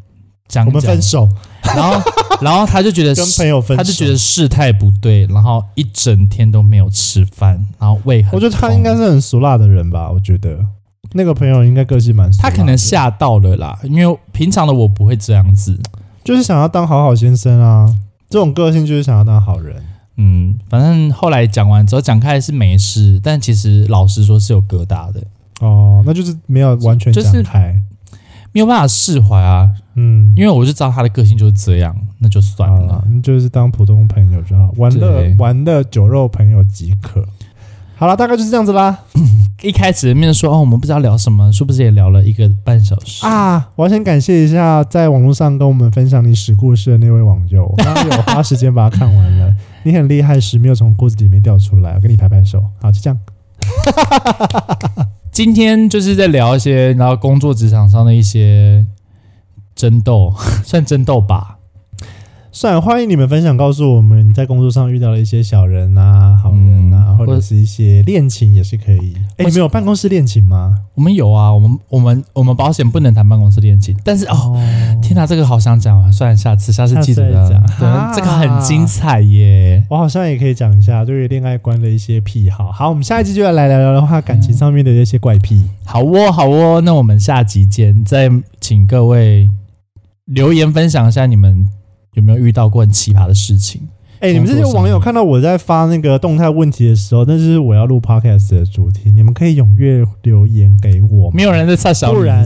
讲我们分手。然后，然后他就觉得跟朋友分手，他就觉得事态不对，然后一整天都没有吃饭，然后胃很痛。我觉得他应该是很俗辣的人吧，我觉得。那个朋友应该个性蛮，他可能吓到了啦，因为平常的我不会这样子，就是想要当好好先生啊，这种个性就是想要当好人。嗯，反正后来讲完之后讲开是没事，但其实老实说是有疙瘩的。哦，那就是没有完全讲开，就是没有办法释怀啊。嗯，因为我就知道他的个性就是这样，那就算了，你就是当普通朋友就好，玩乐玩乐酒肉朋友即可。好了，大概就是这样子啦。一开始面说哦，我们不知道聊什么，是不是也聊了一个半小时啊？我要先感谢一下在网络上跟我们分享你史故事的那位网友，我 刚刚有花时间把它看完了。你很厉害，屎没有从裤子里面掉出来，我给你拍拍手。好，就这样。今天就是在聊一些，然后工作职场上的一些争斗，算争斗吧。算，欢迎你们分享，告诉我们你在工作上遇到了一些小人啊、好人啊。或者是一些恋情也是可以。哎，你们有办公室恋情吗？我们有啊，我们我们我们保险不能谈办公室恋情，但是哦，天哪，这个好想讲啊，算了，下次下次记得讲。对，这个很精彩耶，我好像也可以讲一下对于恋爱观的一些癖好。好，我们下一集就要来聊聊的话，感情上面的一些怪癖。好哦，好哦，那我们下集见，再请各位留言分享一下你们有没有遇到过很奇葩的事情。哎、欸，你们这些网友看到我在发那个动态问题的时候，那是我要录 podcast 的主题，你们可以踊跃留言给我。没有人在插小不然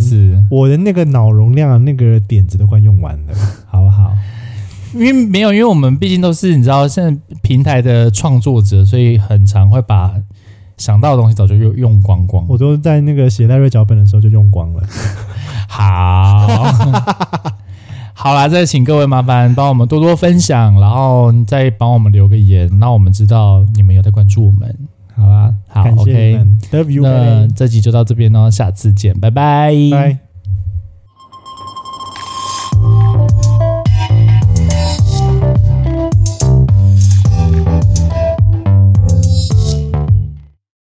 我的那个脑容量、那个点子都快用完了，好不好？因为没有，因为我们毕竟都是你知道，现在平台的创作者，所以很常会把想到的东西早就用用光光。我都在那个写赖瑞脚本的时候就用光了。好。好啦，再请各位麻烦帮我们多多分享，然后再帮我们留个言，让我们知道你们有在关注我们。好啦，好，，OK，那这集就到这边喽，下次见，拜拜。拜。